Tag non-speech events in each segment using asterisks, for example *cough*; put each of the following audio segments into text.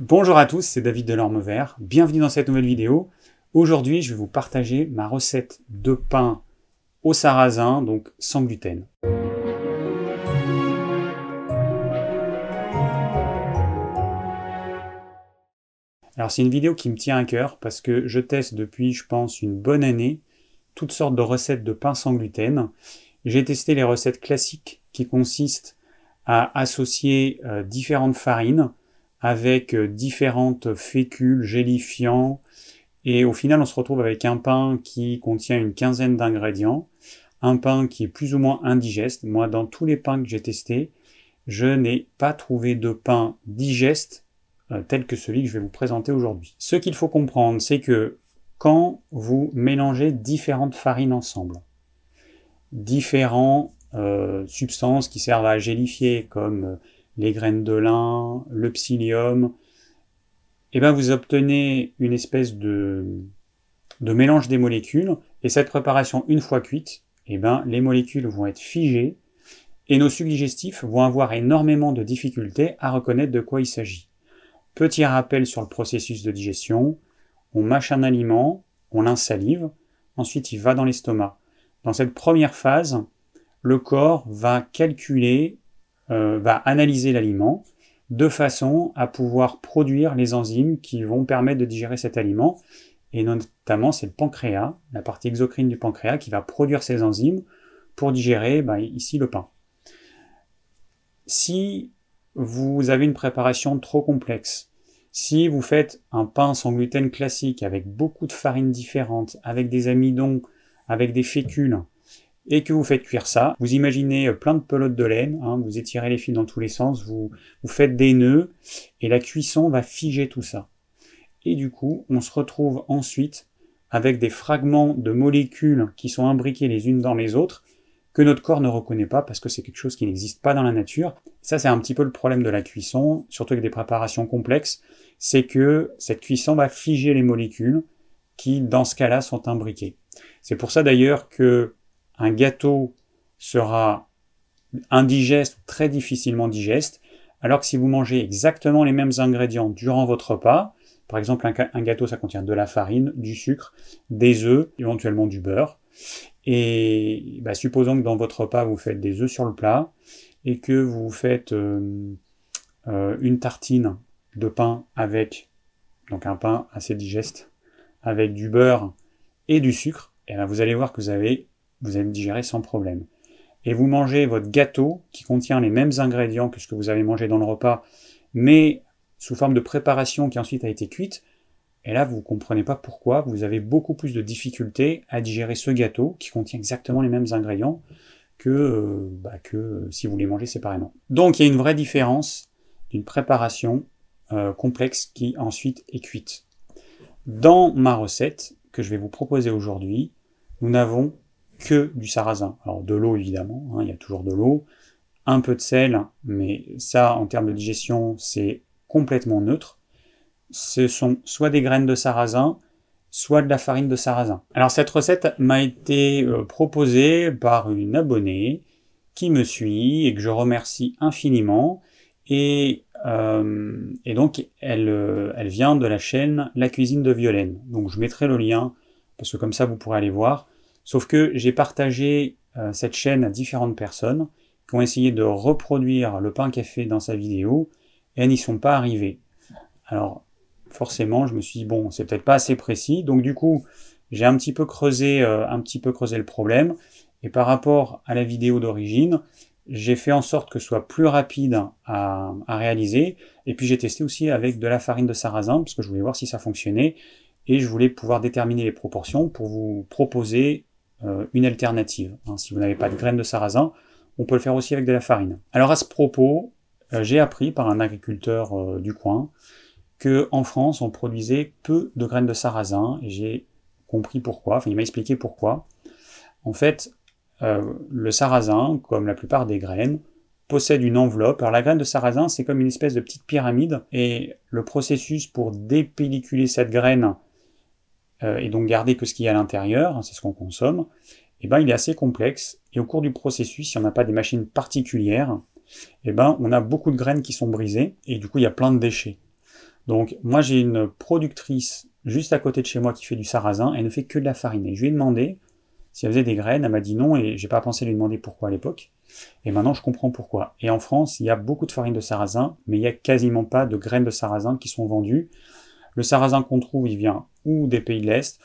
Bonjour à tous, c'est David Delorme Vert. Bienvenue dans cette nouvelle vidéo. Aujourd'hui, je vais vous partager ma recette de pain au sarrasin, donc sans gluten. Alors c'est une vidéo qui me tient à cœur parce que je teste depuis, je pense, une bonne année toutes sortes de recettes de pain sans gluten. J'ai testé les recettes classiques qui consistent à associer euh, différentes farines avec euh, différentes fécules gélifiants et au final on se retrouve avec un pain qui contient une quinzaine d'ingrédients, un pain qui est plus ou moins indigeste. Moi dans tous les pains que j'ai testés, je n'ai pas trouvé de pain digeste euh, tel que celui que je vais vous présenter aujourd'hui. Ce qu'il faut comprendre, c'est que quand vous mélangez différentes farines ensemble, différentes euh, substances qui servent à gélifier, comme les graines de lin, le psyllium, eh bien vous obtenez une espèce de, mélange des molécules, et cette préparation, une fois cuite, eh ben, les molécules vont être figées, et nos sucs digestifs vont avoir énormément de difficultés à reconnaître de quoi il s'agit. Petit rappel sur le processus de digestion, on mâche un aliment, on l'insalive, ensuite il va dans l'estomac. Dans cette première phase, le corps va calculer, euh, va analyser l'aliment de façon à pouvoir produire les enzymes qui vont permettre de digérer cet aliment. Et notamment, c'est le pancréas, la partie exocrine du pancréas, qui va produire ces enzymes pour digérer bah, ici le pain. Si vous avez une préparation trop complexe, si vous faites un pain sans gluten classique avec beaucoup de farines différentes, avec des amidons, avec des fécules, et que vous faites cuire ça, vous imaginez plein de pelotes de laine, hein, vous étirez les fils dans tous les sens, vous, vous faites des nœuds, et la cuisson va figer tout ça. Et du coup, on se retrouve ensuite avec des fragments de molécules qui sont imbriqués les unes dans les autres, que notre corps ne reconnaît pas parce que c'est quelque chose qui n'existe pas dans la nature. Ça, c'est un petit peu le problème de la cuisson, surtout avec des préparations complexes, c'est que cette cuisson va figer les molécules qui, dans ce cas-là, sont imbriquées. C'est pour ça d'ailleurs que un gâteau sera indigeste, très difficilement digeste, alors que si vous mangez exactement les mêmes ingrédients durant votre repas, par exemple un, gâteau ça contient de la farine, du sucre, des œufs, éventuellement du beurre, et bah, supposons que dans votre repas, vous faites des œufs sur le plat et que vous faites euh, euh, une tartine de pain avec, donc un pain assez digeste, avec du beurre et du sucre, et ben vous allez voir que vous, avez, vous allez digérer sans problème. Et vous mangez votre gâteau qui contient les mêmes ingrédients que ce que vous avez mangé dans le repas, mais sous forme de préparation qui ensuite a été cuite, et là, vous ne comprenez pas pourquoi vous avez beaucoup plus de difficultés à digérer ce gâteau qui contient exactement les mêmes ingrédients que, euh, bah, que si vous les mangez séparément. Donc il y a une vraie différence d'une préparation euh, complexe qui ensuite est cuite. Dans ma recette que je vais vous proposer aujourd'hui, nous n'avons que du sarrasin. Alors de l'eau évidemment, hein, il y a toujours de l'eau, un peu de sel, mais ça en termes de digestion c'est complètement neutre ce sont soit des graines de sarrasin, soit de la farine de sarrasin. Alors cette recette m'a été euh, proposée par une abonnée qui me suit et que je remercie infiniment. Et, euh, donc euh, elle vient de la chaîne La cuisine de Violaine. Donc je mettrai le lien parce que comme ça vous pourrez aller voir. Sauf que j'ai partagé cette chaîne à différentes personnes qui ont essayé de reproduire le pain fait dans sa vidéo et elles n'y sont pas arrivées. Alors forcément, je me suis dit, bon, c'est peut-être pas assez précis. Donc du coup, j'ai un petit peu creusé, euh, un petit peu creusé le problème. Et par rapport à la vidéo d'origine, j'ai fait en sorte que ce soit plus rapide à, réaliser. Et puis j'ai testé aussi avec de la farine de sarrasin, parce que je voulais voir si ça fonctionnait. Et je voulais pouvoir déterminer les proportions pour vous proposer euh, une alternative. Hein, si vous n'avez pas de graines de sarrasin, on peut le faire aussi avec de la farine. Alors à ce propos, euh, j'ai appris par un agriculteur du coin qu'en France, on produisait peu de graines de sarrasin, j'ai compris pourquoi, enfin il m'a expliqué pourquoi. En fait, euh, le sarrasin, comme la plupart des graines, possède une enveloppe. Alors la graine de sarrasin, c'est comme une espèce de petite pyramide, et le processus pour dépelliculer cette graine, euh, et donc garder que ce qu'il y a à l'intérieur, hein, c'est ce qu'on consomme, eh ben, il est assez complexe, et au cours du processus, si on n'a pas des machines particulières, eh ben, on a beaucoup de graines qui sont brisées, et du coup il y a plein de déchets. Donc moi j'ai une productrice juste à côté de chez moi qui fait du sarrasin, elle ne fait que de la farine. Et je lui ai demandé si elle faisait des graines, elle m'a dit non et j'ai pas pensé lui demander pourquoi à l'époque. Et maintenant je comprends pourquoi. Et en France, il y a beaucoup de farine de sarrasin, mais il y a quasiment pas de graines de sarrasin qui sont vendues. Le sarrasin qu'on trouve, il vient ou des pays de l'Est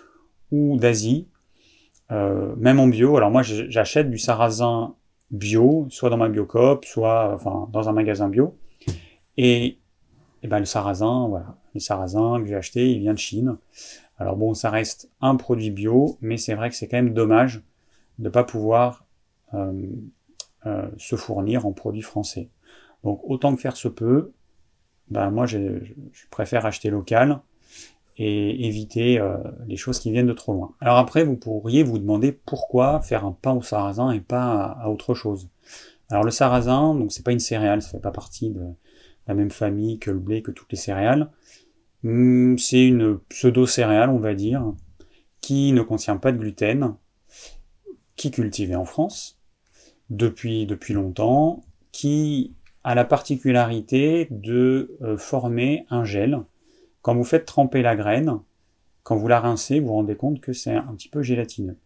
ou d'Asie, euh, même en bio. Alors moi j'achète du sarrasin bio, soit dans ma biocop, soit enfin dans un magasin bio. Et, et ben le sarrasin, voilà, le sarrasin que j'ai acheté, il vient de Chine. Alors bon, ça reste un produit bio, mais c'est vrai que c'est quand même dommage de ne pas pouvoir euh, euh, se fournir en produits français. Donc autant que faire se peut, ben moi je, préfère acheter local et éviter euh, les choses qui viennent de trop loin. Alors après, vous pourriez vous demander pourquoi faire un pain au sarrasin et pas à, autre chose. Alors le sarrasin, donc c'est pas une céréale, ça fait pas partie de la même famille que le blé, que toutes les céréales. Hmm, c'est une pseudo-céréale, on va dire, qui ne contient pas de gluten, qui est cultivée en France depuis, depuis longtemps, qui a la particularité de euh, former un gel. Quand vous faites tremper la graine, quand vous la rincez, vous vous rendez compte que c'est un petit peu gélatineux.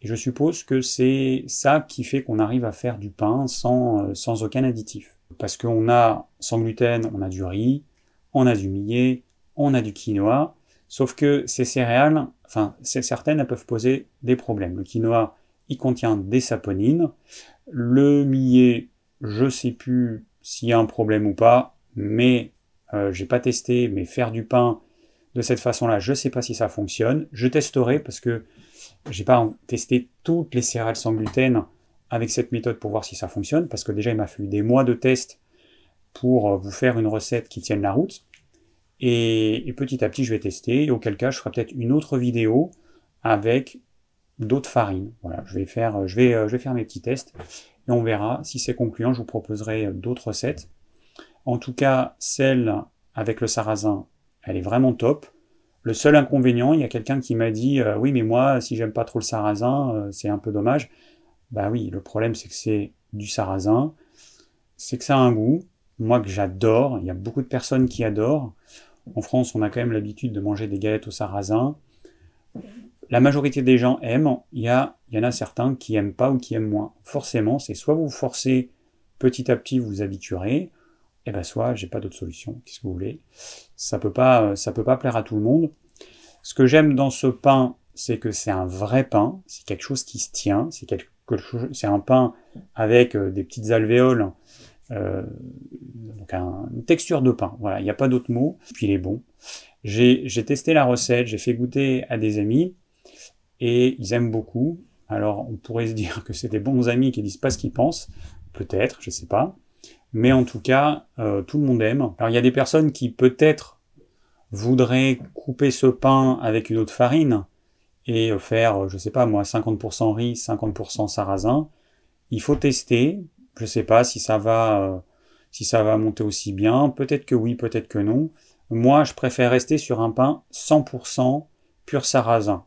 Et je suppose que c'est ça qui fait qu'on arrive à faire du pain sans, euh, aucun additif. Parce qu'on a, sans gluten, on a du riz, on a du millet, on a du quinoa, sauf que ces céréales, enfin, certaines, elles peuvent poser des problèmes. Le quinoa, il contient des saponines. Le millet, je sais plus s'il y a un problème ou pas, mais euh, j'ai pas testé, mais faire du pain de cette façon-là, je sais pas si ça fonctionne. Je testerai parce que j'ai pas testé toutes les céréales sans gluten avec cette méthode pour voir si ça fonctionne, parce que déjà il m'a fallu des mois de tests pour vous faire une recette qui tienne la route. Et, petit à petit, je vais tester. Et auquel cas, je ferai peut-être une autre vidéo avec d'autres farines. Voilà, je vais faire, je vais, je vais faire mes petits tests et on verra si c'est concluant. Je vous proposerai d'autres recettes. En tout cas, celle avec le sarrasin, elle est vraiment top. Le seul inconvénient, il y a quelqu'un qui m'a dit euh, oui, mais moi, si j'aime pas trop le sarrasin, euh, c'est un peu dommage. Bah oui, le problème c'est que c'est du sarrasin, c'est que ça a un goût. Moi que j'adore, il y a beaucoup de personnes qui adorent. En France, on a quand même l'habitude de manger des galettes au sarrasin. La majorité des gens aiment, il y, y en a certains qui aiment pas ou qui aiment moins. Forcément, c'est soit vous forcez petit à petit, vous vous habituerez, eh ben soit j'ai pas d'autre solution. Qu'est-ce que vous voulez Ça peut pas, ça peut pas plaire à tout le monde. Ce que j'aime dans ce pain, c'est que c'est un vrai pain, c'est quelque chose qui se tient, c'est quelque chose, c'est un pain avec euh, des petites alvéoles euh, donc une texture de pain. Voilà, il n'y a pas d'autre mot. Puis il est bon. J'ai testé la recette, j'ai fait goûter à des amis et ils aiment beaucoup. Alors on pourrait se dire que c'est des bons amis qui disent pas ce qu'ils pensent, peut-être, je sais pas. Mais en tout cas, euh, tout le monde aime. Alors il y a des personnes qui peut-être voudraient couper ce pain avec une autre farine et faire, je sais pas moi, 50% riz, 50% sarrasin. Il faut tester, je sais pas si ça va, euh, si ça va monter aussi bien. Peut-être que oui, peut-être que non. Moi, je préfère rester sur un pain 100% pur sarrasin.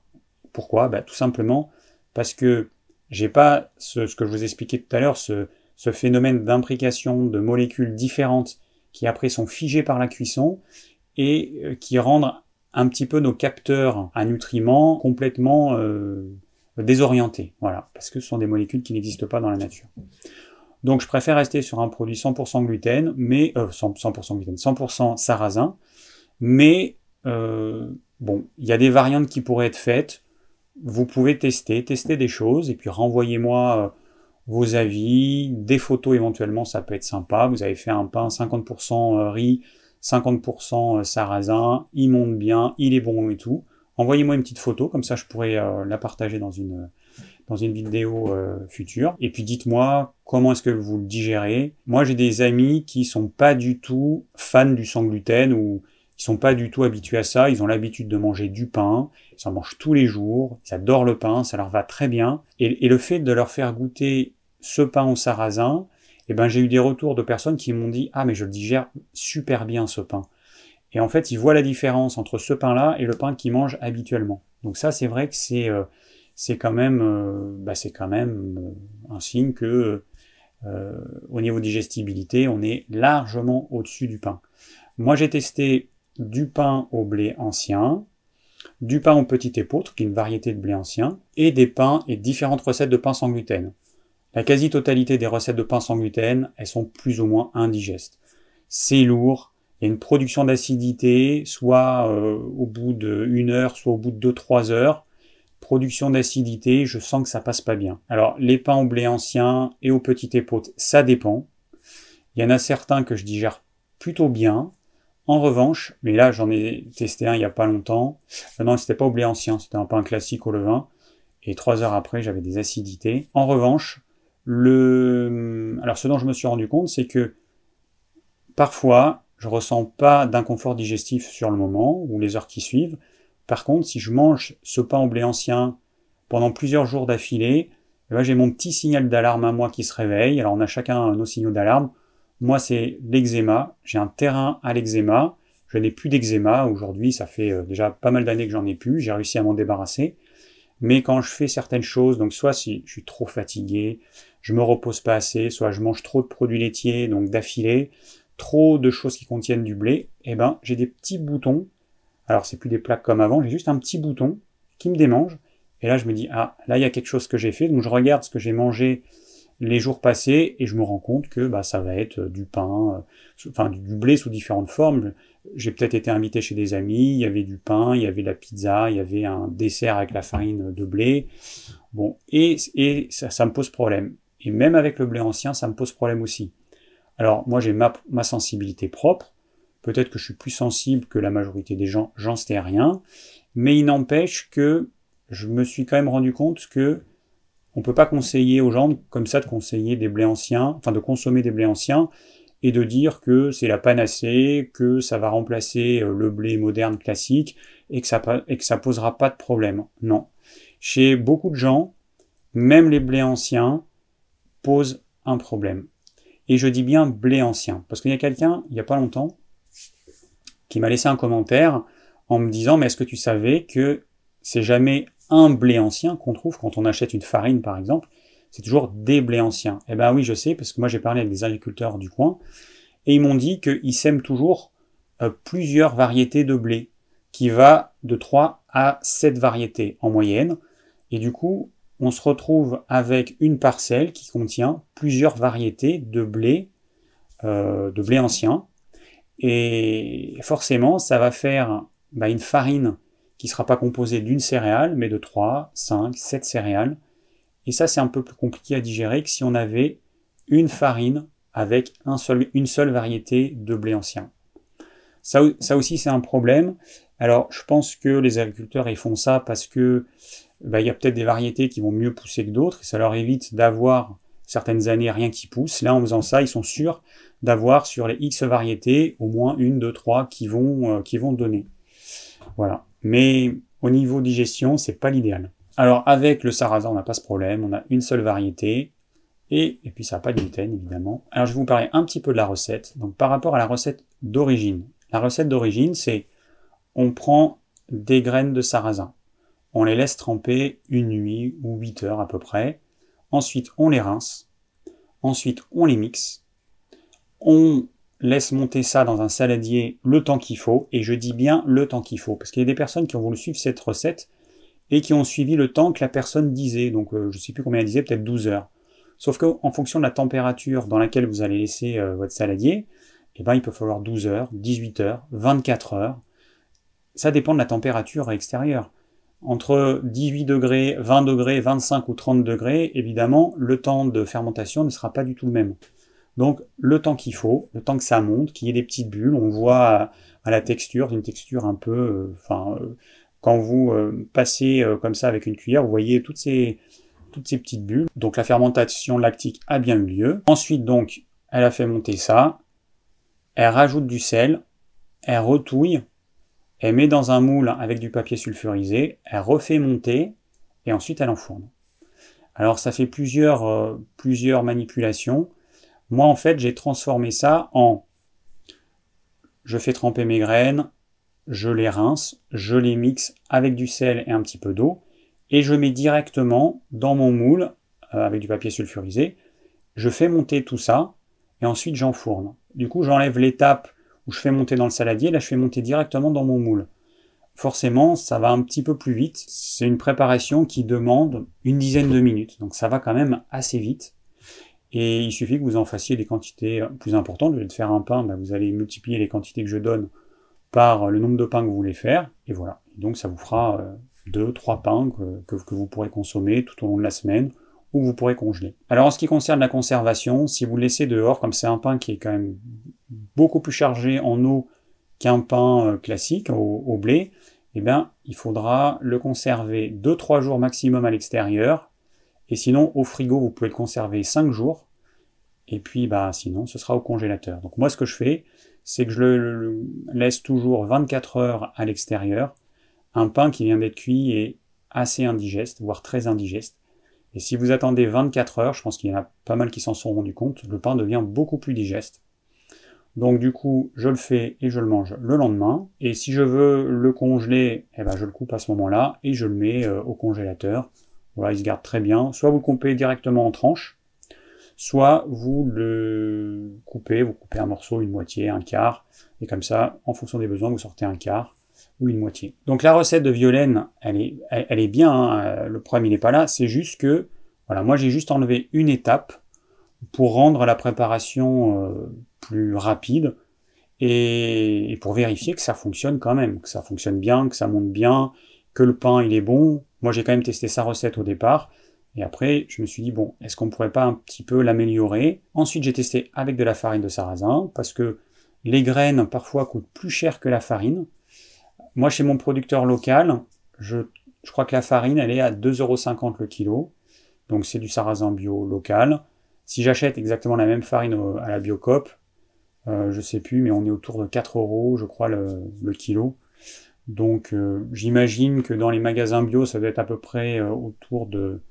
Pourquoi? Bah, Tout simplement parce que j'ai pas ce, ce, que je vous expliquais tout à l'heure, ce, ce phénomène d'imbrication de molécules différentes qui après sont figées par la cuisson et euh, qui rendent un petit peu nos capteurs à nutriments complètement euh, désorientés. Voilà, parce que ce sont des molécules qui n'existent pas dans la nature. Donc je préfère rester sur un produit 100% gluten, mais 100%, euh, gluten, 100% sarrasin. Mais bon, il y a des variantes qui pourraient être faites. Vous pouvez tester, tester des choses et puis renvoyez-moi vos avis, des photos éventuellement, ça peut être sympa. Vous avez fait un pain 50% riz, 50% sarrasin, il monte bien, il est bon et tout. Envoyez-moi une petite photo, comme ça je pourrais la partager dans une dans une vidéo euh, future. Et puis dites-moi comment est-ce que vous le digérez. Moi j'ai des amis qui sont pas du tout fans du sans gluten ou ils sont pas du tout habitués à ça. Ils ont l'habitude de manger du pain. Ils en mangent tous les jours. Ils adorent le pain. Ça leur va très bien. Et, le fait de leur faire goûter ce pain au sarrasin, eh ben j'ai eu des retours de personnes qui m'ont dit ah mais je le digère super bien ce pain. Et en fait, ils voient la différence entre ce pain-là et le pain qu'ils mangent habituellement. Donc ça, c'est vrai que c'est euh, quand même, euh, bah, quand même euh, un signe que au niveau digestibilité, on est largement au-dessus du pain. Moi, j'ai testé du pain au blé ancien, du pain au petit épeautre, qui est une variété de blé ancien, et des pains et différentes recettes de pain sans gluten. La quasi-totalité des recettes de pain sans gluten, elles sont plus ou moins indigestes. C'est lourd, il y a une production d'acidité, soit euh, au bout d'une heure, soit au bout de 2-3 heures. Production d'acidité, je sens que ça passe pas bien. Alors, les pains au blé ancien et au petit épeautre, ça dépend. Il y en a certains que je digère plutôt bien. En revanche, mais là j'en ai testé un il n'y a pas longtemps. Euh, non, c'était pas au blé ancien, c'était un pain classique au levain. Et trois heures après, j'avais des acidités. En revanche, le, alors ce dont je me suis rendu compte, c'est que parfois, je ressens pas d'inconfort digestif sur le moment ou les heures qui suivent. Par contre, si je mange ce pain au blé ancien pendant plusieurs jours d'affilée, eh ben, j'ai mon petit signal d'alarme à moi qui se réveille. Alors on a chacun nos signaux d'alarme. Moi, c'est l'eczéma. J'ai un terrain à l'eczéma. Je n'ai plus d'eczéma aujourd'hui. Ça fait euh, déjà pas mal d'années que j'en ai plus. J'ai réussi à m'en débarrasser. Mais quand je fais certaines choses, donc soit si je suis trop fatigué, je me repose pas assez, soit je mange trop de produits laitiers, donc d'affilée, trop de choses qui contiennent du blé, eh ben j'ai des petits boutons. Alors c'est plus des plaques comme avant, j'ai juste un petit bouton qui me démange. Et là je me dis ah là il y a quelque chose que j'ai fait, donc je regarde ce que j'ai mangé les jours passés et je me rends compte que bah, ça va être du pain, euh, enfin du blé sous différentes formes. J'ai peut-être été invité chez des amis, il y avait du pain, il y avait la pizza, il y avait un dessert avec la farine de blé. Bon, et, et ça, me pose problème. Et même avec le blé ancien, ça me pose problème aussi. Alors moi j'ai ma, ma, sensibilité propre, peut-être que je suis plus sensible que la majorité des gens, j'en sais rien, mais il n'empêche que je me suis quand même rendu compte que on peut pas conseiller aux gens comme ça de conseiller des blés anciens, enfin de consommer des blés anciens et de dire que c'est la panacée, que ça va remplacer euh, le blé moderne classique et que ça et que ça posera pas de problème. Non. Chez beaucoup de gens, même les blés anciens posent un problème. Et je dis bien blé ancien parce qu'il y a quelqu'un il y a pas longtemps qui m'a laissé un commentaire en me disant mais est-ce que tu savais que c'est jamais un blé ancien qu'on trouve quand on achète une farine, par exemple, c'est toujours des blés anciens. Eh ben oui, je sais, parce que moi j'ai parlé avec des agriculteurs du coin, et ils m'ont dit qu'ils sèment toujours euh, plusieurs variétés de blé, qui va de 3 à 7 variétés en moyenne, et du coup, on se retrouve avec une parcelle qui contient plusieurs variétés de blé, euh, de blé ancien, et forcément, ça va faire bah, une farine qui sera pas composé d'une céréale, mais de 3, 5, 7 céréales. Et ça, c'est un peu plus compliqué à digérer que si on avait une farine avec une seule variété de blé ancien. Ça, ça aussi, c'est un problème. Alors, je pense que les agriculteurs, ils font ça parce que bah, il y a peut-être des variétés qui vont mieux pousser que d'autres, et ça leur évite d'avoir certaines années rien qui pousse. Là, en faisant ça, ils sont sûrs d'avoir sur les X variétés au moins une, deux, trois qui vont, euh, qui vont donner. Voilà. Mais au niveau digestion, c'est pas l'idéal. Alors avec le sarrasin, on n'a pas ce problème, on a une seule variété, et, puis ça n'a pas de gluten évidemment. Alors je vais vous parler un petit peu de la recette. Donc par rapport à la recette d'origine. La recette d'origine, c'est on prend des graines de sarrasin. On les laisse tremper une nuit ou 8 heures à peu près. Ensuite, on les rince. Ensuite, on les mixe. On laisse monter ça dans un saladier le temps qu'il faut, et je dis bien le temps qu'il faut, parce qu'il y a des personnes qui ont voulu suivre cette recette et qui ont suivi le temps que la personne disait, donc euh, je ne sais plus combien elle disait, peut-être 12 heures. Sauf qu'en fonction de la température dans laquelle vous allez laisser euh, votre saladier, eh ben, il peut falloir 12 heures, 18 heures, 24 heures. Ça dépend de la température extérieure. Entre 18 degrés, 20 degrés, 25 ou 30 degrés, évidemment, le temps de fermentation ne sera pas du tout le même. Donc le temps qu'il faut, le temps que ça monte, qu'il y ait des petites bulles, on voit à, la texture, une texture un peu, euh, euh, quand vous euh, passez comme ça avec une cuillère, vous voyez toutes ces, petites bulles. Donc la fermentation lactique a bien eu lieu. Ensuite donc, elle a fait monter ça, elle rajoute du sel, elle retouille, elle met dans un moule avec du papier sulfurisé, elle refait monter, et ensuite elle enfourne. Alors ça fait plusieurs, plusieurs manipulations. Moi, en fait, j'ai transformé ça en je fais tremper mes graines, je les rince, je les mixe avec du sel et un petit peu d'eau, et je mets directement dans mon moule euh, avec du papier sulfurisé. Je fais monter tout ça, et ensuite j'enfourne. Du coup, j'enlève l'étape où je fais monter dans le saladier, là je fais monter directement dans mon moule. Forcément, ça va un petit peu plus vite. C'est une préparation qui demande une dizaine de minutes, donc ça va quand même assez vite. Et il suffit que vous en fassiez des quantités plus importantes. Au lieu de faire un pain, ben, vous allez multiplier les quantités que je donne par le nombre de pains que vous voulez faire, et voilà. donc ça vous fera euh, deux, trois pains que, vous pourrez consommer tout au long de la semaine, ou vous pourrez congeler. Alors en ce qui concerne la conservation, si vous le laissez dehors, comme c'est un pain qui est quand même beaucoup plus chargé en eau qu'un pain euh, classique au, blé, eh bien, il faudra le conserver 2-3 jours maximum à l'extérieur, et sinon au frigo vous pouvez le conserver 5 jours, et puis bah sinon ce sera au congélateur. Donc moi ce que je fais, c'est que je le, laisse toujours 24 heures à l'extérieur. Un pain qui vient d'être cuit est assez indigeste, voire très indigeste. Et si vous attendez 24 heures, je pense qu'il y en a pas mal qui s'en sont rendus compte, le pain devient beaucoup plus digeste. Donc du coup, je le fais et je le mange le lendemain. Et si je veux le congeler, eh ben, je le coupe à ce moment-là et je le mets euh, au congélateur. Voilà, il se garde très bien. Soit vous le coupez directement en tranches, soit vous le coupez, vous coupez un morceau, une moitié, un quart, et comme ça, en fonction des besoins, vous sortez un quart ou une moitié. Donc la recette de Violaine, elle est, elle, est bien, hein. le problème il n'est pas là, c'est juste que, voilà, moi j'ai juste enlevé une étape pour rendre la préparation euh, plus rapide et, pour vérifier que ça fonctionne quand même, que ça fonctionne bien, que ça monte bien, que le pain il est bon. Moi j'ai quand même testé sa recette au départ, et après, je me suis dit, bon, est-ce qu'on pourrait pas un petit peu l'améliorer? Ensuite, j'ai testé avec de la farine de sarrasin, parce que les graines, parfois, coûtent plus cher que la farine. Moi, chez mon producteur local, je, crois que la farine, elle est à 2,50€ le kilo. Donc, c'est du sarrasin bio local. Si j'achète exactement la même farine à la Biocop, euh, je sais plus, mais on est autour de 4 euros, je crois, le, kilo. Donc, euh, j'imagine que dans les magasins bio, ça doit être à peu près euh, autour de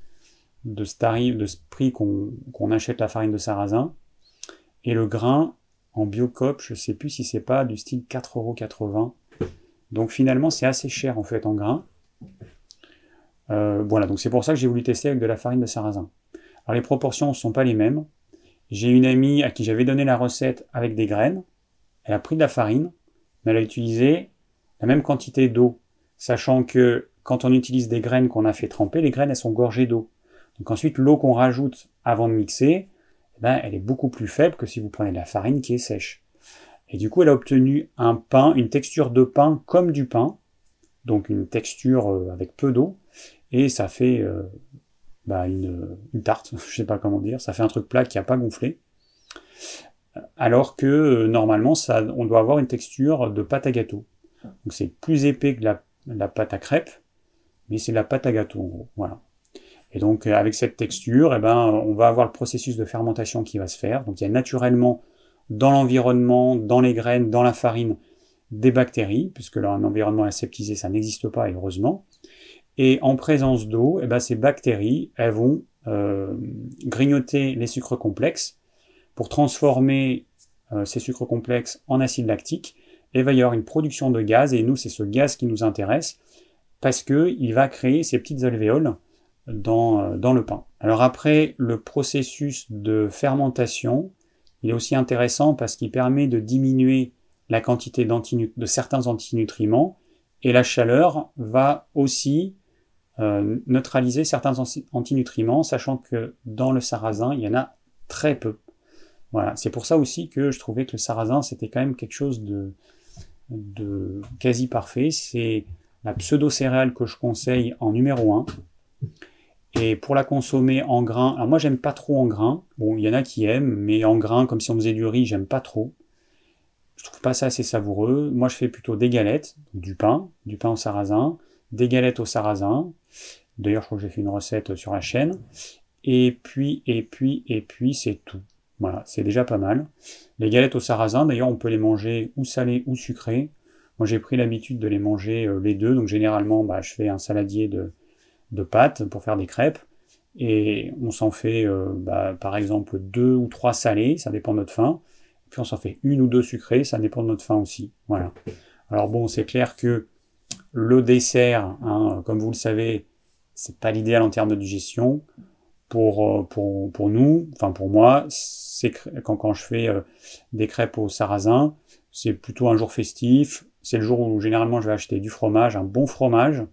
de ce tarif, de ce prix qu'on achète la farine de sarrasin. Et le grain, en biocop, je sais plus si c'est pas du style 4,80€. Donc finalement, c'est assez cher en fait en grain. Euh, voilà, donc c'est pour ça que j'ai voulu tester avec de la farine de sarrasin. Alors les proportions ne sont pas les mêmes. J'ai une amie à qui j'avais donné la recette avec des graines. Elle a pris de la farine, mais elle a utilisé la même quantité d'eau, sachant que quand on utilise des graines qu'on a fait tremper, les graines elles sont gorgées d'eau. Donc ensuite, l'eau qu'on rajoute avant de mixer, eh ben, elle est beaucoup plus faible que si vous prenez de la farine qui est sèche. Et du coup, elle a obtenu un pain, une texture de pain comme du pain, donc une texture euh, avec peu d'eau, et ça fait euh, bah, une, tarte, *laughs* je sais pas comment dire, ça fait un truc plat qui n'a pas gonflé. Alors que euh, normalement, ça, on doit avoir une texture de pâte à gâteau. Donc c'est plus épais que la, pâte à crêpes, mais c'est la pâte à gâteau en gros. Voilà. Et donc euh, avec cette texture, eh ben, on va avoir le processus de fermentation qui va se faire. Donc il y a naturellement dans l'environnement, dans les graines, dans la farine, des bactéries, puisque là, un environnement aseptisé, ça n'existe pas, heureusement. Et en présence d'eau, eh ben, ces bactéries, elles vont euh, grignoter les sucres complexes pour transformer euh, ces sucres complexes en acide lactique. Et il va y avoir une production de gaz, et nous, c'est ce gaz qui nous intéresse, parce qu'il va créer ces petites alvéoles dans, euh, dans le pain. Alors après, le processus de fermentation, il est aussi intéressant parce qu'il permet de diminuer la quantité de certains antinutriments et la chaleur va aussi euh, neutraliser certains antinutriments, sachant que dans le sarrasin, il y en a très peu. Voilà, c'est pour ça aussi que je trouvais que le sarrasin, c'était quand même quelque chose de, de quasi parfait. C'est la pseudo-céréale que je conseille en numéro 1. Et pour la consommer en grains, alors moi j'aime pas trop en grains. Bon, il y en a qui aiment, mais en grains, comme si on faisait du riz, j'aime pas trop. Je trouve pas ça assez savoureux. Moi je fais plutôt des galettes, du pain, du pain au sarrasin, des galettes au sarrasin. D'ailleurs, je crois que j'ai fait une recette sur la chaîne. Et puis, et puis, et puis, c'est tout. Voilà, c'est déjà pas mal. Les galettes au sarrasin, d'ailleurs, on peut les manger ou salées ou sucrées. Moi, j'ai pris l'habitude de les manger euh, les deux. Donc, généralement, bah, je fais un saladier de, de pâtes pour faire des crêpes. Et on s'en fait, euh, bah, par exemple, deux ou trois salés, ça dépend de notre faim. Puis on s'en fait une ou deux sucrées, ça dépend de notre faim aussi. Voilà. Alors bon, c'est clair que le dessert, hein, comme vous le savez, c'est pas l'idéal en termes de digestion. pour, pour, pour nous, enfin pour moi, c'est quand, quand je fais des crêpes au sarrasin, c'est plutôt un jour festif. C'est le jour où généralement je vais acheter du fromage, un bon fromage,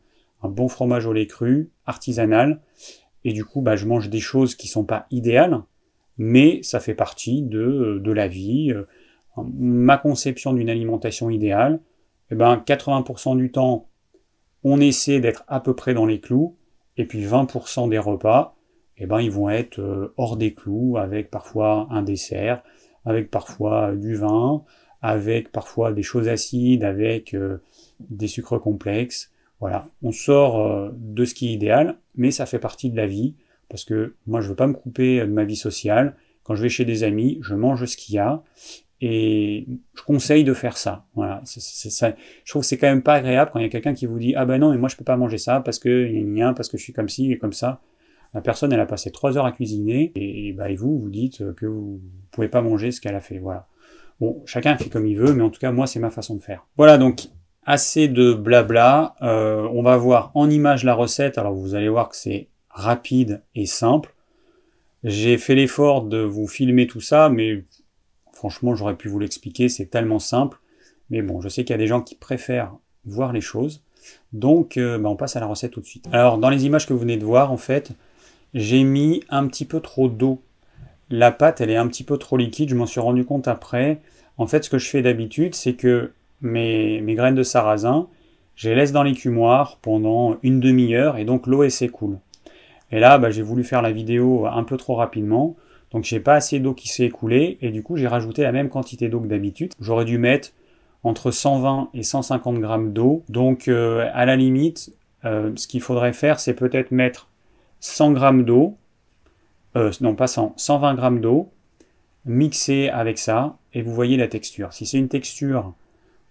un bon fromage au lait cru, artisanal. Et du coup, bah, je mange des choses qui sont pas idéales, mais ça fait partie de, de la vie. Ma conception d'une alimentation idéale, eh ben, 80% du temps, on essaie d'être à peu près dans les clous, et puis 20% des repas, eh ben, ils vont être euh, hors des clous, avec parfois un dessert, avec parfois du vin, avec parfois des choses acides, avec euh, des sucres complexes. Voilà, on sort euh, de ce qui est idéal, mais ça fait partie de la vie, parce que moi je veux pas me couper de ma vie sociale. Quand je vais chez des amis, je mange ce qu'il y a, et je conseille de faire ça. Voilà, ça. Je trouve que c'est quand même pas agréable quand il y a quelqu'un qui vous dit ah ben non mais moi je peux pas manger ça parce que y a parce que je suis comme ci et comme ça. La personne elle a passé trois heures à cuisiner et, bah, et vous vous dites que vous pouvez pas manger ce qu'elle a fait. Voilà. Bon, chacun fait comme il veut, mais en tout cas moi c'est ma façon de faire. Voilà donc assez de blabla. Euh, on va voir en image la recette. Alors vous allez voir que c'est rapide et simple. J'ai fait l'effort de vous filmer tout ça, mais Franchement, j'aurais pu vous l'expliquer, c'est tellement simple. Mais bon, je sais qu'il y a des gens qui préfèrent voir les choses. Donc, euh, bah, on passe à la recette tout de suite. Alors, dans les images que vous venez de voir, en fait, j'ai mis un petit peu trop d'eau. La pâte, elle est un petit peu trop liquide, je m'en suis rendu compte après. En fait, ce que je fais d'habitude, c'est que mes, graines de sarrasin, je les laisse dans l'écumoire pendant une demi-heure et donc l'eau, s'écoule. Et là, bah, j'ai voulu faire la vidéo un peu trop rapidement. Donc j'ai pas assez d'eau qui s'est écoulée et du coup j'ai rajouté la même quantité d'eau que d'habitude. J'aurais dû mettre entre 120 et 150 grammes d'eau. Donc euh, à la limite, euh, ce qu'il faudrait faire, c'est peut-être mettre 100 grammes d'eau, euh, non pas 100, 120 grammes d'eau, mixer avec ça et vous voyez la texture. Si c'est une texture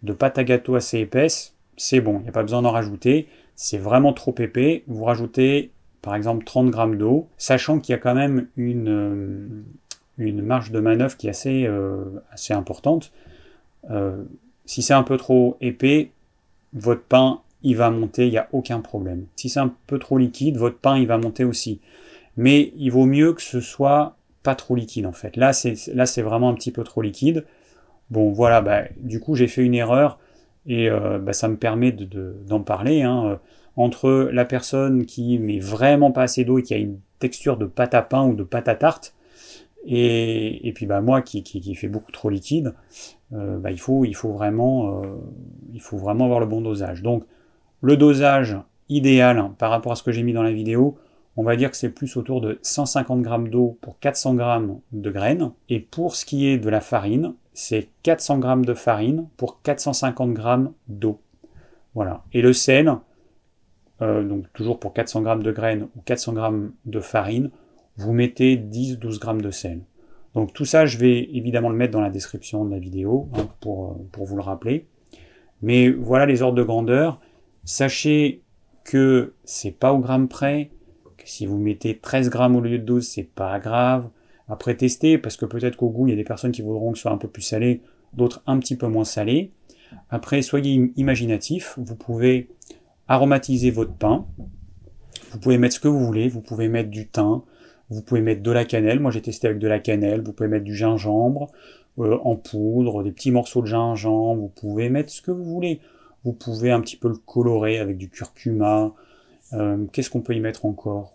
de pâte à gâteau assez épaisse, c'est bon, il n'y a pas besoin d'en rajouter. C'est vraiment trop épais, vous rajoutez par exemple 30 grammes d'eau, sachant qu'il y a quand même une, euh, une marge de manœuvre qui est assez, euh, assez importante. Euh, si c'est un peu trop épais, votre pain il va monter, il n'y a aucun problème. Si c'est un peu trop liquide, votre pain il va monter aussi. Mais il vaut mieux que ce soit pas trop liquide en fait. Là c'est là c'est vraiment un petit peu trop liquide. Bon voilà, bah, du coup j'ai fait une erreur et bah, ça me permet d'en de, d'en parler. Hein entre la personne qui met vraiment pas assez d'eau et qui a une texture de pâte à pain ou de pâte à tarte, et, puis bah moi qui, qui, fait beaucoup trop liquide, euh, bah, il, faut, il, faut vraiment, euh, il faut vraiment avoir le bon dosage. Donc le dosage idéal par rapport à ce que j'ai mis dans la vidéo, on va dire que c'est plus autour de 150 g d'eau pour 400 g de graines. Et pour ce qui est de la farine, c'est 400 g de farine pour 450 g d'eau. Voilà. Et le sel, euh, donc toujours pour 400 g de graines ou 400 g de farine, vous mettez 10-12 g de sel. Donc tout ça, je vais évidemment le mettre dans la description de la vidéo hein, pour, euh, pour vous le rappeler. Mais voilà les ordres de grandeur. Sachez que c'est pas au gramme près, si vous mettez 13 grammes au lieu de 12, c'est pas grave. Après tester, parce que peut-être qu'au goût, il y a des personnes qui voudront que ce soit un peu plus salé, d'autres un petit peu moins salé. Après, soyez imaginatif, vous pouvez aromatiser votre pain. Vous pouvez mettre ce que vous voulez, vous pouvez mettre du thym, vous pouvez mettre de la cannelle, moi j'ai testé avec de la cannelle, vous pouvez mettre du gingembre euh, en poudre, des petits morceaux de gingembre, vous pouvez mettre ce que vous voulez. Vous pouvez un petit peu le colorer avec du curcuma. Euh, qu'est-ce qu'on peut y mettre encore?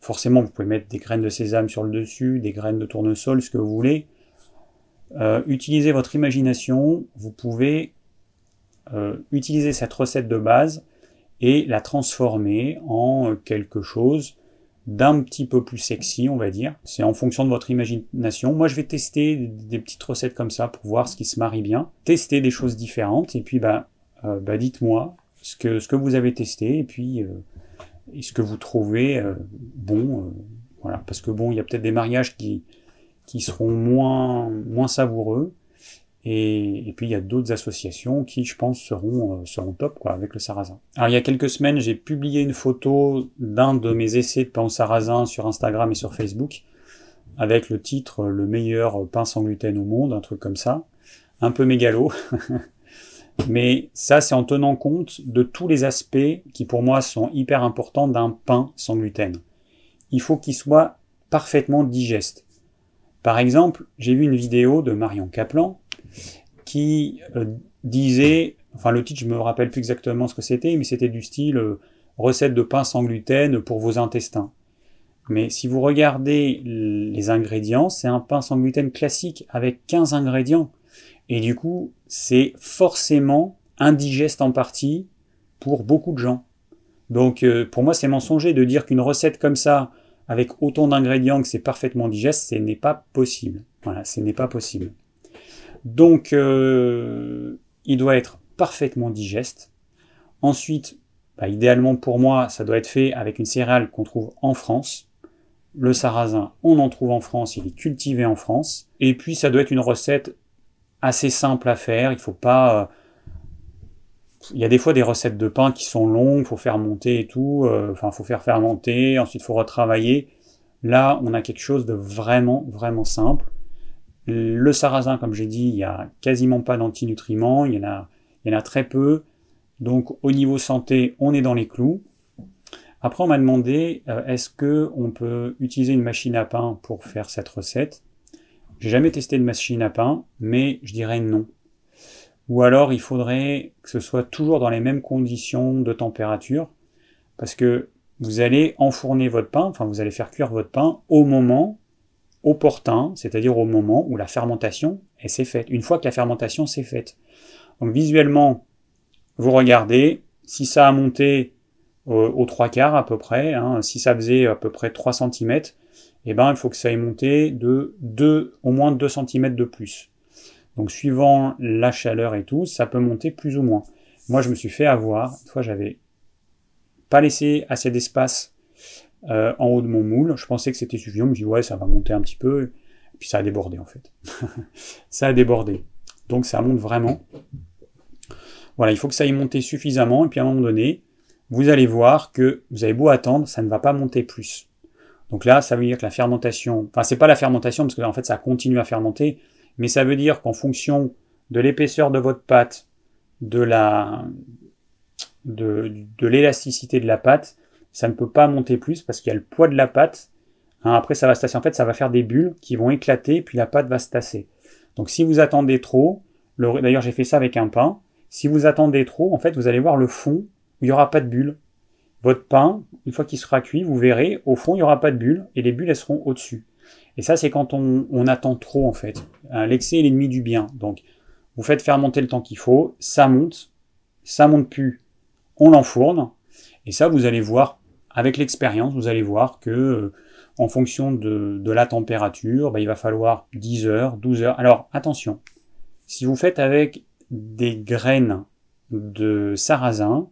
Forcément, vous pouvez mettre des graines de sésame sur le dessus, des graines de tournesol, ce que vous voulez. Euh, utilisez votre imagination, vous pouvez utiliser cette recette de base et la transformer en quelque chose d'un petit peu plus sexy, on va dire. C'est en fonction de votre imagination. Moi, je vais tester des petites recettes comme ça pour voir ce qui se marie bien. Tester des choses différentes et puis bah, euh, bah dites-moi ce que, ce que vous avez testé et puis euh, ce que vous trouvez euh, bon. voilà, parce que bon, il y a peut-être des mariages qui, qui seront moins, moins savoureux. Et, puis il y a d'autres associations qui, je pense, seront, euh, seront top quoi, avec le sarrasin. Alors il y a quelques semaines, j'ai publié une photo d'un de mes essais de pain au sarrasin sur Instagram et sur Facebook, avec le titre Le meilleur pain sans gluten au monde, un truc comme ça. Un peu mégalo. *laughs* Mais ça, c'est en tenant compte de tous les aspects qui pour moi sont hyper importants d'un pain sans gluten. Il faut qu'il soit parfaitement digeste. Par exemple, j'ai vu une vidéo de Marion Kaplan qui euh, disait, enfin le titre je me rappelle plus exactement ce que c'était, mais c'était du style euh, recette de pain sans gluten pour vos intestins. Mais si vous regardez les ingrédients, c'est un pain sans gluten classique avec 15 ingrédients. Et du coup, c'est forcément indigeste en partie pour beaucoup de gens. Donc euh, pour moi, c'est mensonger de dire qu'une recette comme ça, avec autant d'ingrédients que c'est parfaitement digeste, ce n'est pas possible. Voilà, ce n'est pas possible. Donc, euh, il doit être parfaitement digeste. Ensuite, bah, idéalement pour moi, ça doit être fait avec une céréale qu'on trouve en France. Le sarrasin, on en trouve en France, il est cultivé en France. Et puis, ça doit être une recette assez simple à faire. Il faut pas. Euh, il y a des fois des recettes de pain qui sont longues, faut faire monter et tout. Euh, enfin, faut faire fermenter, ensuite faut retravailler. Là, on a quelque chose de vraiment, vraiment simple. Le sarrasin, comme j'ai dit, il y a quasiment pas d'antinutriments, il y en a, il y en a très peu. Donc, au niveau santé, on est dans les clous. Après, on m'a demandé euh, est-ce que on peut utiliser une machine à pain pour faire cette recette? J'ai jamais testé de machine à pain, mais je dirais non. Ou alors il faudrait que ce soit toujours dans les mêmes conditions de température, parce que vous allez enfourner votre pain, enfin vous allez faire cuire votre pain au moment opportun, c'est-à-dire au moment où la fermentation s'est faite, une fois que la fermentation s'est faite. Donc visuellement, vous regardez, si ça a monté aux trois quarts à peu près, hein, si ça faisait à peu près 3 cm, eh ben, il faut que ça ait monté de 2, au moins 2 cm de plus. Donc, suivant la chaleur et tout, ça peut monter plus ou moins. Moi, je me suis fait avoir. Une fois, j'avais pas laissé assez d'espace euh, en haut de mon moule. Je pensais que c'était suffisant. Je me dis, ouais, ça va monter un petit peu. Puis, ça a débordé, en fait. *laughs* ça a débordé. Donc, ça monte vraiment. Voilà, il faut que ça ait monté suffisamment. Et puis, à un moment donné, vous allez voir que vous avez beau attendre, ça ne va pas monter plus. Donc là, ça veut dire que la fermentation, enfin c'est pas la fermentation parce que en fait ça continue à fermenter, mais ça veut dire qu'en fonction de l'épaisseur de votre pâte, de la de, l'élasticité de la pâte, ça ne peut pas monter plus parce qu'il y a le poids de la pâte. Hein, après ça va se tasser. En fait, ça va faire des bulles qui vont éclater, puis la pâte va se tasser. Donc si vous attendez trop, d'ailleurs j'ai fait ça avec un pain. Si vous attendez trop, en fait, vous allez voir le fond où il n'y aura pas de bulles. Votre pain, une fois qu'il sera cuit, vous verrez, au fond, il n'y aura pas de bulles, et les bulles, elles seront au-dessus. Et ça, c'est quand on, attend trop, en fait. Euh, l'excès est l'ennemi du bien. Donc, vous faites fermenter le temps qu'il faut, ça monte, ça monte plus, on l'enfourne, et ça, vous allez voir, avec l'expérience, vous allez voir que, euh, en fonction de, la température, bah, il va falloir 10 heures, 12 heures. Alors, attention, si vous faites avec des graines de sarrasin,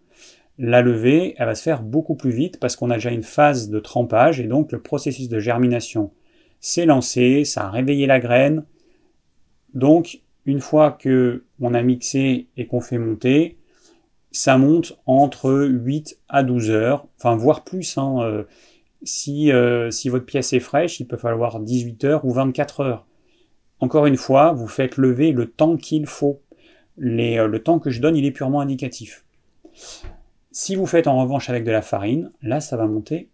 la levée, elle va se faire beaucoup plus vite parce qu'on a déjà une phase de trempage et donc le processus de germination s'est lancé, ça a réveillé la graine. Donc, une fois que on a mixé et qu'on fait monter, ça monte entre 8 à 12 heures, enfin voire plus. Hein, euh, si, euh, si votre pièce est fraîche, il peut falloir 18 heures ou 24 heures. Encore une fois, vous faites lever le temps qu'il faut. Euh, le temps que je donne, il est purement indicatif. Si vous faites en revanche avec de la farine, là ça va monter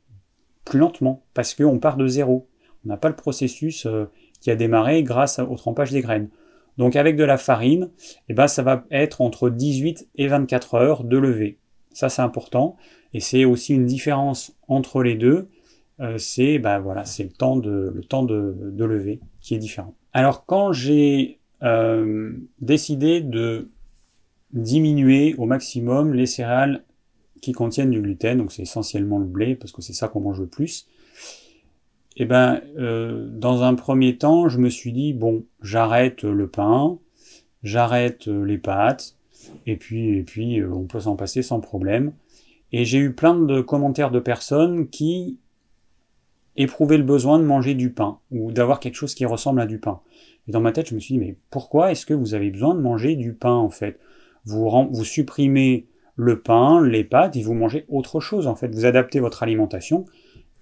plus lentement parce qu'on part de zéro. On n'a pas le processus euh, qui a démarré grâce au trempage des graines. Donc avec de la farine, eh ben, ça va être entre 18 et 24 heures de levée. Ça c'est important. Et c'est aussi une différence entre les deux. Euh, c'est bah, voilà, c'est le temps, de, le temps de, lever qui est différent. Alors quand j'ai euh, décidé de diminuer au maximum les céréales qui contiennent du gluten, donc c'est essentiellement le blé, parce que c'est ça qu'on mange le plus. Eh ben, euh, dans un premier temps, je me suis dit, bon, j'arrête le pain, j'arrête les pâtes, et puis, et puis euh, on peut s'en passer sans problème. Et j'ai eu plein de commentaires de personnes qui éprouvaient le besoin de manger du pain, ou d'avoir quelque chose qui ressemble à du pain. Et dans ma tête, je me suis dit, mais pourquoi est-ce que vous avez besoin de manger du pain, en fait? Vous, vous supprimez le pain, les pâtes, et vous mangez autre chose en fait. Vous adaptez votre alimentation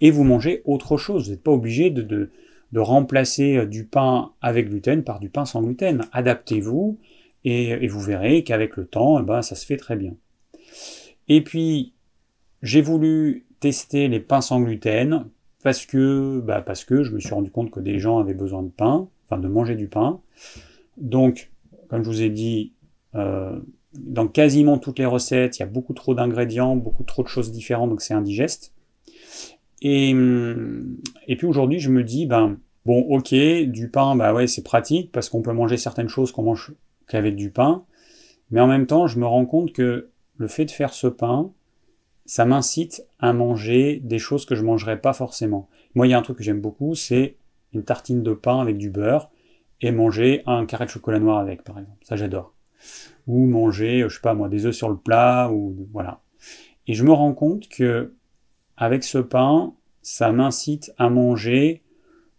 et vous mangez autre chose. Vous n'êtes pas obligé de, remplacer euh, du pain avec gluten par du pain sans gluten. Adaptez-vous et, vous verrez qu'avec le temps, eh ben, ça se fait très bien. Et puis, j'ai voulu tester les pains sans gluten parce que, bah que je me suis rendu compte que des gens avaient besoin de pain, enfin de manger du pain. Donc, comme je vous ai dit, euh, dans quasiment toutes les recettes, il y a beaucoup trop d'ingrédients, beaucoup trop de choses différentes, donc c'est indigeste. Et, et puis aujourd'hui, je me dis, ben, bon, ok, du pain, bah ouais, c'est pratique parce qu'on peut manger certaines choses qu'on mange qu'avec du pain. Mais en même temps, je me rends compte que le fait de faire ce pain, ça m'incite à manger des choses que je mangerais pas forcément. Moi, il y a un truc que j'aime beaucoup, c'est une tartine de pain avec du beurre et manger un carré de chocolat noir avec, par exemple. Ça, j'adore. Ou manger, je sais pas moi, des œufs sur le plat, ou voilà. Et je me rends compte que avec ce pain, ça m'incite à manger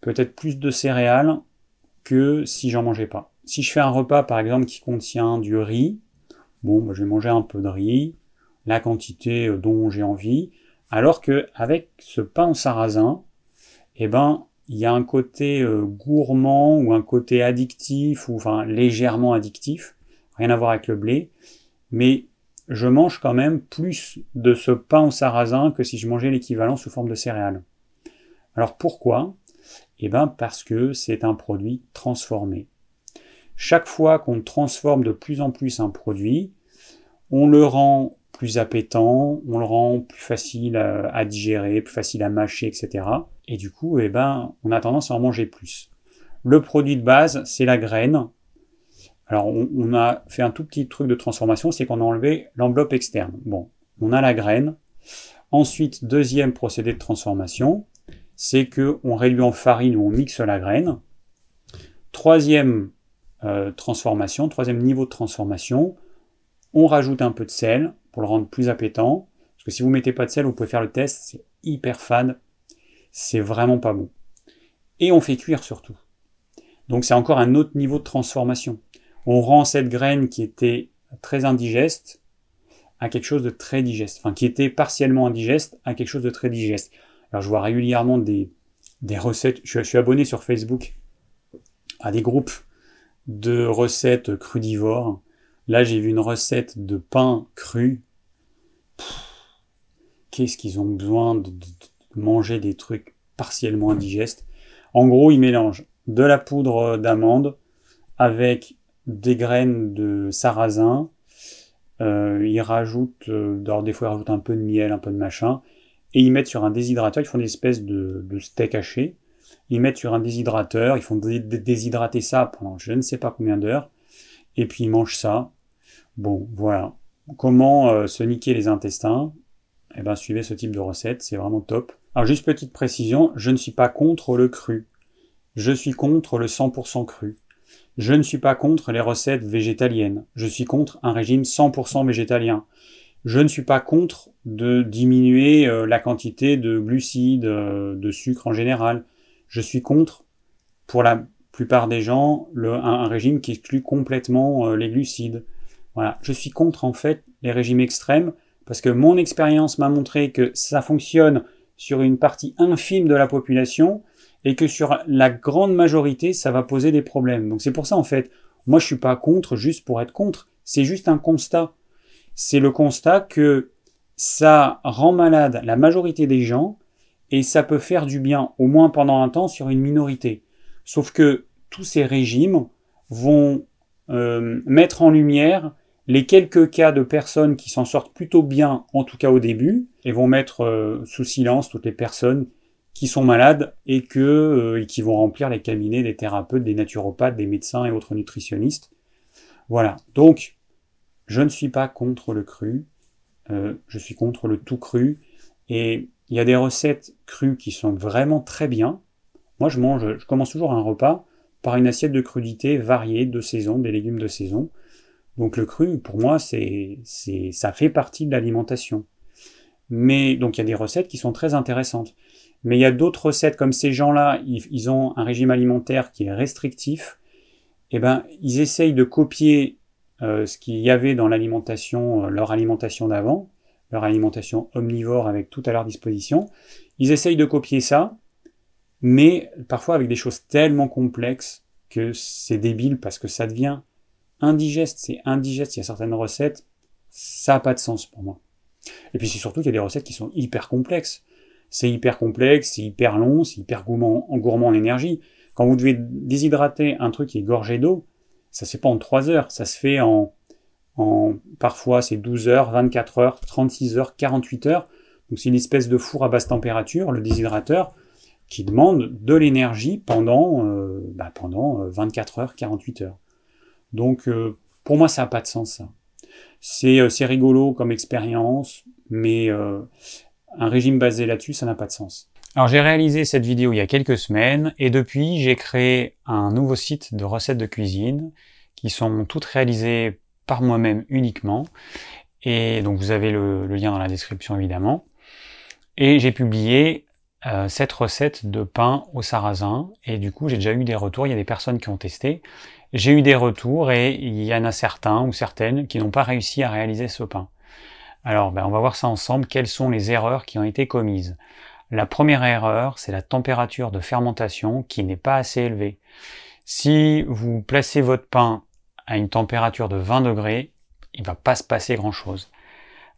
peut-être plus de céréales que si j'en mangeais pas. Si je fais un repas, par exemple, qui contient du riz, bon, bah, je vais manger un peu de riz, la quantité euh, dont j'ai envie, alors que avec ce pain sarrasin, eh ben, il y a un côté euh, gourmand ou un côté addictif ou enfin légèrement addictif, rien à voir avec le blé, mais je mange quand même plus de ce pain en sarrasin que si je mangeais l'équivalent sous forme de céréales. Alors pourquoi? Eh bien parce que c'est un produit transformé. Chaque fois qu'on transforme de plus en plus un produit, on le rend plus appétant, on le rend plus facile à, digérer, plus facile à mâcher, etc. Et du coup, eh ben, on a tendance à en manger plus. Le produit de base, c'est la graine. Alors, on, a fait un tout petit truc de transformation, c'est qu'on a enlevé l'enveloppe externe. Bon, on a la graine. Ensuite, deuxième procédé de transformation, c'est que on réduit en farine ou on mixe la graine. Troisième euh, transformation, troisième niveau de transformation, on rajoute un peu de sel pour le rendre plus appétant. Parce que si vous mettez pas de sel, vous pouvez faire le test, c'est hyper fade, c'est vraiment pas bon. Et on fait cuire surtout. Donc c'est encore un autre niveau de transformation. On rend cette graine qui était très indigeste à quelque chose de très digeste, enfin qui était partiellement indigeste à quelque chose de très digeste. Alors je vois régulièrement des, recettes, je, suis abonné sur Facebook à des groupes de recettes crudivores. Là j'ai vu une recette de pain cru. Qu'est-ce qu'ils ont besoin de, manger des trucs partiellement indigestes? En gros, ils mélangent de la poudre d'amande avec des graines de sarrasin. Euh, ils rajoutent, euh, des fois ils rajoutent un peu de miel, un peu de machin et ils mettent sur un déshydrateur, ils font des espèces de, steak haché, ils mettent sur un déshydrateur, ils font déshydrater ça pendant je ne sais pas combien d'heures, et puis ils mangent ça. Bon, voilà. Comment euh, se niquer les intestins? Eh ben, suivez ce type de recette, c'est vraiment top. Alors, juste petite précision, je ne suis pas contre le cru. Je suis contre le 100% cru. Je ne suis pas contre les recettes végétaliennes. Je suis contre un régime 100% végétalien. Je ne suis pas contre de diminuer euh, la quantité de glucides, euh, de sucre en général. Je suis contre, pour la plupart des gens, un, régime qui exclut complètement euh, les glucides. Je suis contre en fait les régimes extrêmes parce que mon expérience m'a montré que ça fonctionne sur une partie infime de la population et que sur la grande majorité, ça va poser des problèmes. Donc c'est pour ça en fait, moi je suis pas contre juste pour être contre, c'est juste un constat c'est le constat que ça rend malade la majorité des gens et ça peut faire du bien, au moins pendant un temps, sur une minorité. Sauf que tous ces régimes vont euh, mettre en lumière les quelques cas de personnes qui s'en sortent plutôt bien, en tout cas au début, et vont mettre euh, sous silence toutes les personnes qui sont malades euh, et qui vont remplir les cabinets des thérapeutes, des naturopathes, des médecins et autres nutritionnistes. Voilà. Donc, je ne suis pas contre le cru, euh, je suis contre le tout cru. Et il y a des recettes crues qui sont vraiment très bien. Moi, je mange, je commence toujours un repas par une assiette de crudité variée de saison, des légumes de saison. Donc le cru, pour moi, c'est, ça fait partie de l'alimentation. Mais donc il y a des recettes qui sont très intéressantes. Mais il y a d'autres recettes comme ces gens-là, ils, ont un régime alimentaire qui est restrictif. Eh ben, ils essayent de copier euh, ce qu'il y avait dans l'alimentation, euh, leur alimentation d'avant, leur alimentation omnivore avec tout à leur disposition. Ils essayent de copier ça, mais parfois avec des choses tellement complexes que c'est débile parce que ça devient indigeste. C'est indigeste. Il y a certaines recettes, ça n'a pas de sens pour moi. Et puis c'est surtout qu'il y a des recettes qui sont hyper complexes. C'est hyper complexe, c'est hyper long, c'est hyper gourmand, en énergie. Quand vous devez déshydrater un truc qui est gorgé d'eau, ça se fait pas en 3 heures, ça se fait en, parfois c'est 12 heures, 24 heures, 36 heures, 48 heures. Donc c'est une espèce de four à basse température, le déshydrateur, qui demande de l'énergie pendant, euh, bah, pendant 24 euh, heures, 48 heures. Donc euh, pour moi ça n'a pas de sens ça. C'est rigolo comme expérience, mais un régime basé là-dessus, ça n'a pas de sens. Alors j'ai réalisé cette vidéo il y a quelques semaines et depuis j'ai créé un nouveau site de recettes de cuisine qui sont toutes réalisées par moi-même uniquement. Et donc vous avez le, lien dans la description évidemment. Et j'ai publié euh, cette recette de pain au sarrasin. Et du coup j'ai déjà eu des retours, il y a des personnes qui ont testé. J'ai eu des retours et il y en a certains ou certaines qui n'ont pas réussi à réaliser ce pain. Alors ben, on va voir ça ensemble, quelles sont les erreurs qui ont été commises? La première erreur, c'est la température de fermentation qui n'est pas assez élevée. Si vous placez votre pain à une température de 20 degrés, il va pas se passer grand chose.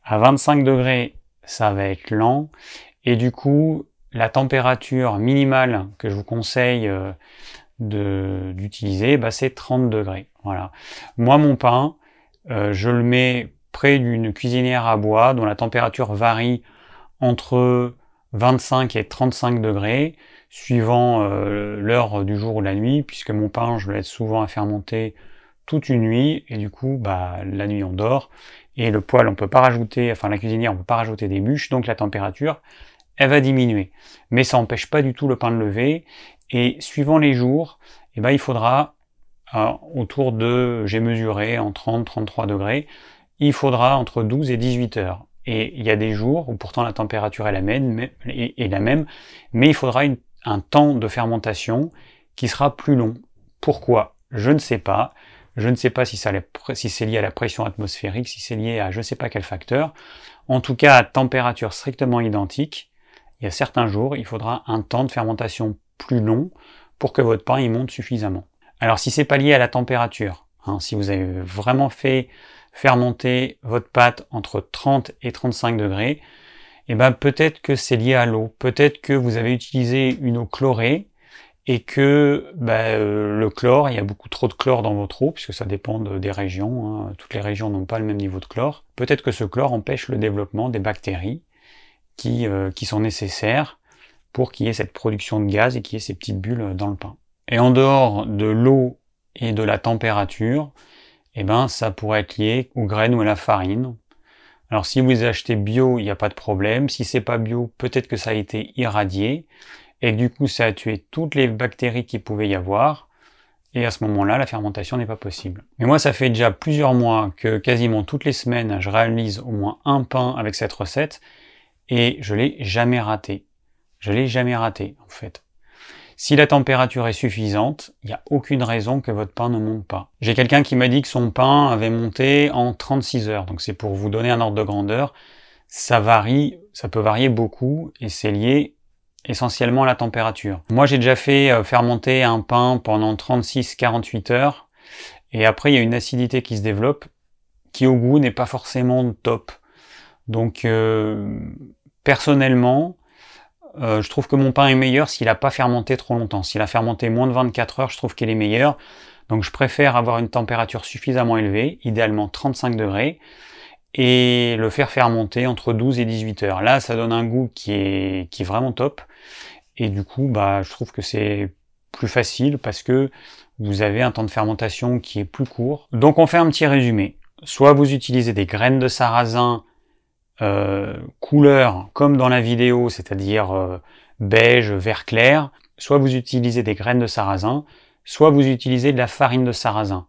À 25 degrés, ça va être lent et du coup, la température minimale que je vous conseille euh, d'utiliser, bah, c'est 30 degrés. Voilà. Moi, mon pain, euh, je le mets près d'une cuisinière à bois dont la température varie entre 25 et 35 degrés, suivant euh, l'heure du jour ou la nuit, puisque mon pain, je le laisse souvent à fermenter toute une nuit et du coup bah la nuit on dort et le poêle on peut pas rajouter enfin la cuisinière on peut pas rajouter des bûches donc la température elle va diminuer. Mais ça empêche pas du tout le pain de lever et suivant les jours eh ben il faudra euh, autour de j'ai mesuré en 30 33 degrés il faudra entre 12 et 18 heures et il y a des jours où pourtant la température est la même, mais, il faudra un temps de fermentation qui sera plus long. Pourquoi? Je ne sais pas. Je ne sais pas si, si c'est lié à la pression atmosphérique, si c'est lié à je ne sais pas quel facteur. En tout cas, à température strictement identique, il y a certains jours, il faudra un temps de fermentation plus long pour que votre pain y monte suffisamment. Alors si c'est pas lié à la température, hein, si vous avez vraiment fait fermenter votre pâte entre 30 et 35 degrés, et eh ben peut-être que c'est lié à l'eau, peut-être que vous avez utilisé une eau chlorée et que bah, euh, le chlore, il y a beaucoup trop de chlore dans votre eau, puisque ça dépend des régions, hein. toutes les régions n'ont pas le même niveau de chlore. Peut-être que ce chlore empêche le développement des bactéries euh, qui sont nécessaires pour qu'il y ait cette production de gaz et qu'il y ait ces petites bulles dans le pain. Et en dehors de l'eau et de la température, eh ben ça pourrait être lié aux graines ou à la farine. Alors si vous achetez bio, il n'y a pas de problème. Si c'est pas bio, peut-être que ça a été irradié et du coup ça a tué toutes les bactéries qui pouvaient y avoir, et à ce moment-là, la fermentation n'est pas possible. Mais moi, ça fait déjà plusieurs mois que quasiment toutes les semaines, je réalise au moins un pain avec cette recette, et je l'ai jamais raté. Je l'ai jamais raté, en fait. Si la température est suffisante, il n'y a aucune raison que votre pain ne monte pas. J'ai quelqu'un qui m'a dit que son pain avait monté en 36 heures, donc c'est pour vous donner un ordre de grandeur. Ça varie, ça peut varier beaucoup, et c'est lié essentiellement la température. Moi j'ai déjà fait euh, fermenter un pain pendant 36-48 heures et après il y a une acidité qui se développe qui au goût n'est pas forcément top. Donc euh, personnellement, euh, je trouve que mon pain est meilleur s'il n'a pas fermenté trop longtemps. S'il a fermenté moins de 24 heures, je trouve qu'il est meilleur. Donc je préfère avoir une température suffisamment élevée, idéalement 35 degrés, et le faire fermenter entre 12 et 18 heures. Là, ça donne un goût qui est, qui est vraiment top. Et du coup, bah, je trouve que c'est plus facile parce que vous avez un temps de fermentation qui est plus court. Donc on fait un petit résumé. Soit vous utilisez des graines de sarrasin euh, couleur comme dans la vidéo, c'est-à-dire euh, beige, vert clair, soit vous utilisez des graines de sarrasin, soit vous utilisez de la farine de sarrasin.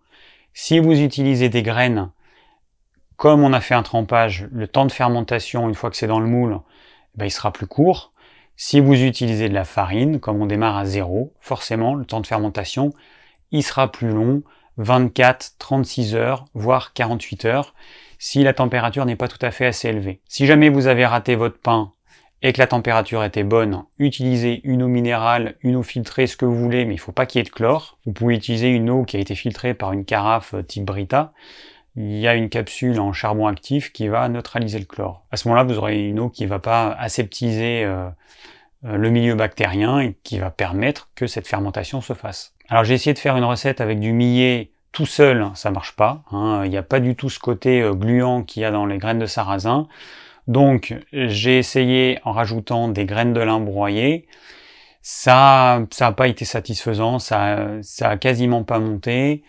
Si vous utilisez des graines, comme on a fait un trempage, le temps de fermentation, une fois que c'est dans le moule, eh ben, il sera plus court. Si vous utilisez de la farine, comme on démarre à zéro, forcément, le temps de fermentation, il sera plus long, 24, 36 heures, voire 48 heures, si la température n'est pas tout à fait assez élevée. Si jamais vous avez raté votre pain et que la température était bonne, utilisez une eau minérale, une eau filtrée, ce que vous voulez, mais il ne faut pas qu'il y ait de chlore. Vous pouvez utiliser une eau qui a été filtrée par une carafe type Brita. il y a une capsule en charbon actif qui va neutraliser le chlore. À ce moment-là, vous aurez une eau qui ne va pas aseptiser euh, euh, le milieu bactérien et qui va permettre que cette fermentation se fasse. Alors j'ai essayé de faire une recette avec du millet tout seul, ça marche pas. Hein. Il n'y a pas du tout ce côté euh, gluant qu'il y a dans les graines de sarrasin. Donc j'ai essayé en rajoutant des graines de lin broyées. Ça, ça n'a pas été satisfaisant, ça, ça quasiment pas monté.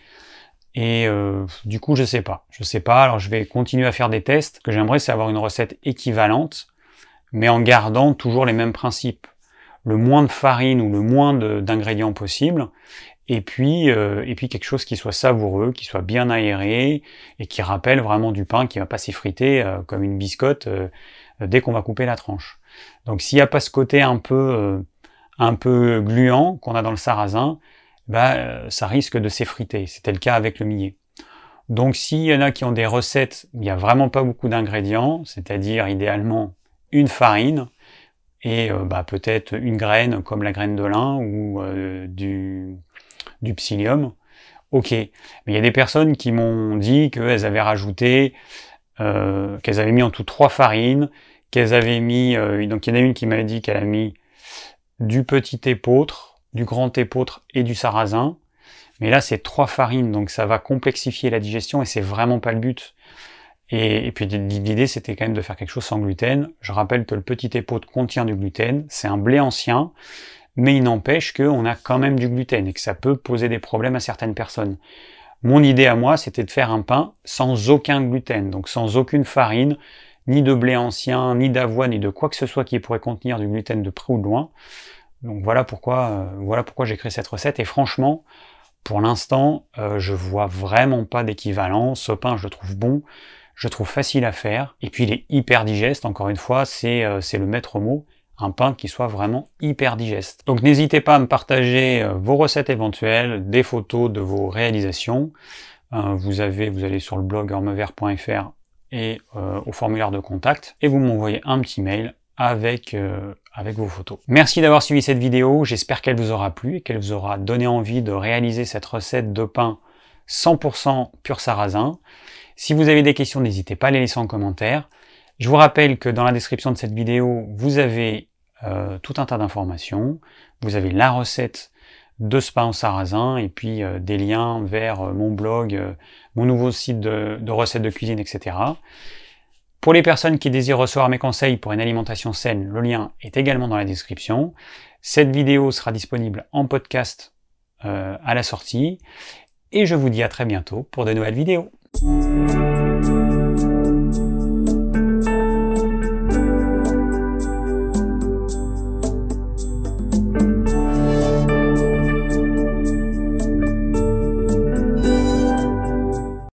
Et euh, du coup, je sais pas. Je sais pas. Alors, je vais continuer à faire des tests. Ce que j'aimerais, c'est avoir une recette équivalente, mais en gardant toujours les mêmes principes. Le moins de farine ou le moins d'ingrédients possible. Et puis, euh, et puis quelque chose qui soit savoureux, qui soit bien aéré et qui rappelle vraiment du pain qui va pas s'effriter euh, comme une biscotte dès qu'on va couper la tranche. Donc, s'il n'y a pas ce côté un peu, un peu gluant qu'on a dans le sarrasin, bah, ça risque de s'effriter. C'était le cas avec le millet. Donc s'il y en a qui ont des recettes où il n'y a vraiment pas beaucoup d'ingrédients, c'est-à-dire idéalement une farine et euh, bah, peut-être une graine comme la graine de lin ou euh, du, du psyllium, ok. Mais il y a des personnes qui m'ont dit qu'elles avaient rajouté, euh, qu'elles avaient mis en tout trois farines, qu'elles avaient mis, donc il y en a une qui m'avait dit qu'elle a mis du petit épeautre, du grand épeautre et du sarrasin. Mais là, c'est trois farines, donc ça va complexifier la digestion et c'est vraiment pas le but. Et, puis l'idée, c'était quand même de faire quelque chose sans gluten. Je rappelle que le petit épeautre contient du gluten, c'est un blé ancien, mais il n'empêche qu'on a quand même du gluten et que ça peut poser des problèmes à certaines personnes. Mon idée à moi, c'était de faire un pain sans aucun gluten, donc sans aucune farine, ni de blé ancien, ni d'avoine, ni de quoi que ce soit qui pourrait contenir du gluten de près ou de loin. Donc voilà pourquoi, euh, voilà pourquoi j'ai créé cette recette. Et franchement, pour l'instant, euh, je vois vraiment pas d'équivalent. Ce pain, je le trouve bon, je le trouve facile à faire. Et puis il est hyper digeste. Encore une fois, c'est euh, le maître mot. Un pain qui soit vraiment hyper digeste. Donc n'hésitez pas à me partager vos recettes éventuelles, des photos de vos réalisations. vous avez, vous allez sur le blog ormevert.fr et au formulaire de contact et vous m'envoyez un petit mail avec, euh, avec vos photos. Merci d'avoir suivi cette vidéo, j'espère qu'elle vous aura plu et qu'elle vous aura donné envie de réaliser cette recette de pain 100% pur sarrasin. Si vous avez des questions, n'hésitez pas à les laisser en commentaire. Je vous rappelle que dans la description de cette vidéo, vous avez euh, tout un tas d'informations. Vous avez la recette de pain en sarrasin et puis euh, des liens vers mon blog, mon nouveau site de, recettes de cuisine, etc. Pour les personnes qui désirent recevoir mes conseils pour une alimentation saine, le lien est également dans la description. Cette vidéo sera disponible en podcast euh, à la sortie. Et je vous dis à très bientôt pour de nouvelles vidéos.